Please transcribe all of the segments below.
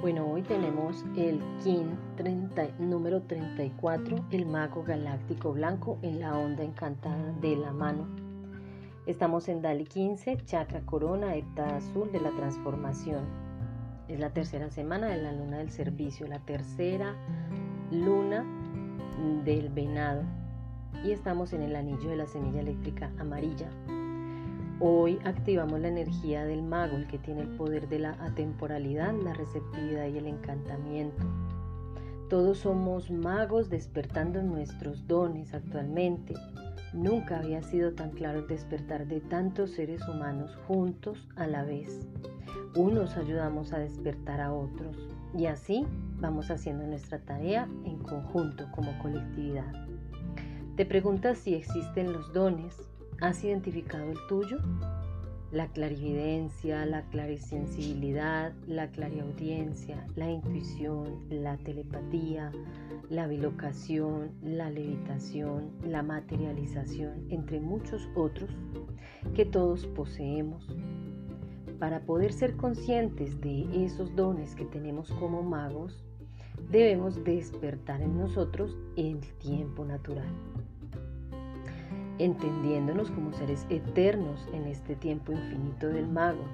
Bueno, hoy tenemos el Kin 30, número 34, el mago galáctico blanco en la onda encantada de la mano. Estamos en Dali 15, chakra corona, hepta azul de la transformación. Es la tercera semana de la luna del servicio, la tercera luna del venado. Y estamos en el anillo de la semilla eléctrica amarilla, Hoy activamos la energía del mago, el que tiene el poder de la atemporalidad, la receptividad y el encantamiento. Todos somos magos despertando nuestros dones actualmente. Nunca había sido tan claro el despertar de tantos seres humanos juntos a la vez. Unos ayudamos a despertar a otros y así vamos haciendo nuestra tarea en conjunto como colectividad. Te preguntas si existen los dones, ¿Has identificado el tuyo? La clarividencia, la clarisensibilidad, la clariaudiencia, la intuición, la telepatía, la bilocación, la levitación, la materialización, entre muchos otros que todos poseemos. Para poder ser conscientes de esos dones que tenemos como magos, debemos despertar en nosotros el tiempo natural entendiéndonos como seres eternos en este tiempo infinito del mago,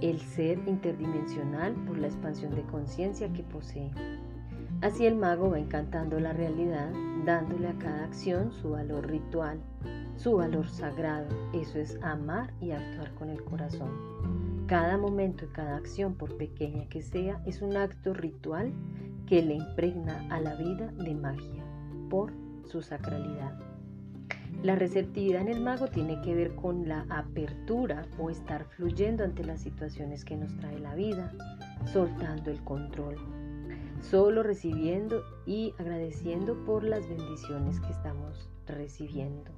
el ser interdimensional por la expansión de conciencia que posee. Así el mago va encantando la realidad, dándole a cada acción su valor ritual, su valor sagrado. Eso es amar y actuar con el corazón. Cada momento y cada acción, por pequeña que sea, es un acto ritual que le impregna a la vida de magia por su sacralidad. La receptividad en el mago tiene que ver con la apertura o estar fluyendo ante las situaciones que nos trae la vida, soltando el control, solo recibiendo y agradeciendo por las bendiciones que estamos recibiendo.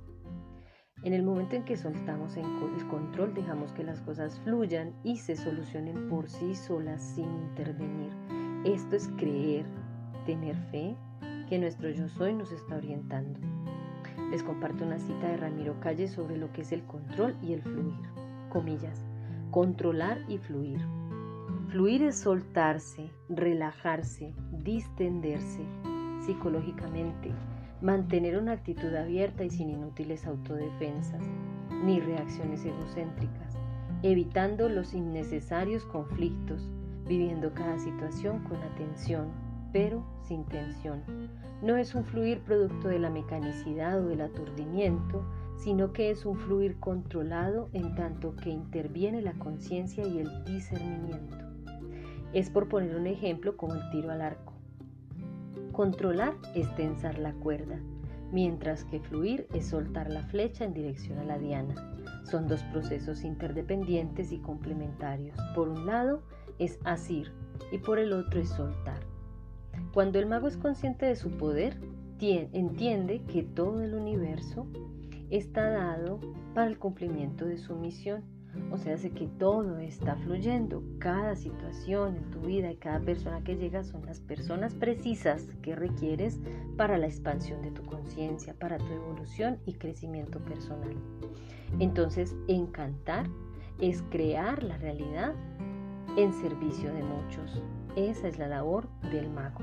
En el momento en que soltamos el control, dejamos que las cosas fluyan y se solucionen por sí solas sin intervenir. Esto es creer, tener fe que nuestro yo soy nos está orientando. Les comparto una cita de Ramiro Calle sobre lo que es el control y el fluir. Comillas, controlar y fluir. Fluir es soltarse, relajarse, distenderse psicológicamente, mantener una actitud abierta y sin inútiles autodefensas, ni reacciones egocéntricas, evitando los innecesarios conflictos, viviendo cada situación con atención, pero sin tensión. No es un fluir producto de la mecanicidad o del aturdimiento, sino que es un fluir controlado en tanto que interviene la conciencia y el discernimiento. Es por poner un ejemplo como el tiro al arco. Controlar es tensar la cuerda, mientras que fluir es soltar la flecha en dirección a la diana. Son dos procesos interdependientes y complementarios. Por un lado es asir y por el otro es soltar. Cuando el mago es consciente de su poder, entiende que todo el universo está dado para el cumplimiento de su misión. O sea, hace que todo está fluyendo. Cada situación en tu vida y cada persona que llega son las personas precisas que requieres para la expansión de tu conciencia, para tu evolución y crecimiento personal. Entonces, encantar es crear la realidad en servicio de muchos. Esa es la labor del mago.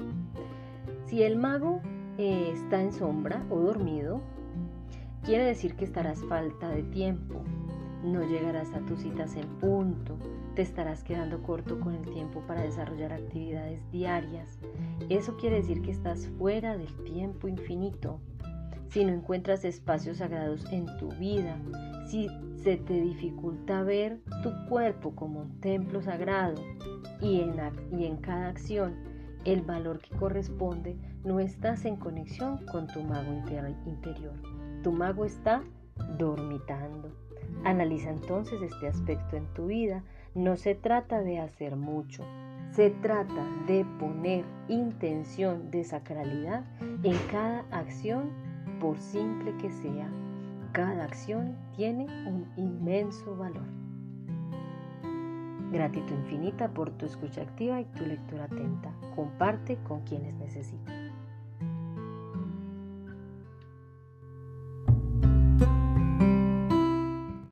Si el mago eh, está en sombra o dormido, quiere decir que estarás falta de tiempo. No llegarás a tus citas en punto, te estarás quedando corto con el tiempo para desarrollar actividades diarias. Eso quiere decir que estás fuera del tiempo infinito. Si no encuentras espacios sagrados en tu vida, si se te dificulta ver tu cuerpo como un templo sagrado y en, y en cada acción el valor que corresponde, no estás en conexión con tu mago interior. Tu mago está dormitando. Analiza entonces este aspecto en tu vida. No se trata de hacer mucho, se trata de poner intención de sacralidad en cada acción, por simple que sea. Cada acción tiene un inmenso valor. Gratitud infinita por tu escucha activa y tu lectura atenta. Comparte con quienes necesitan.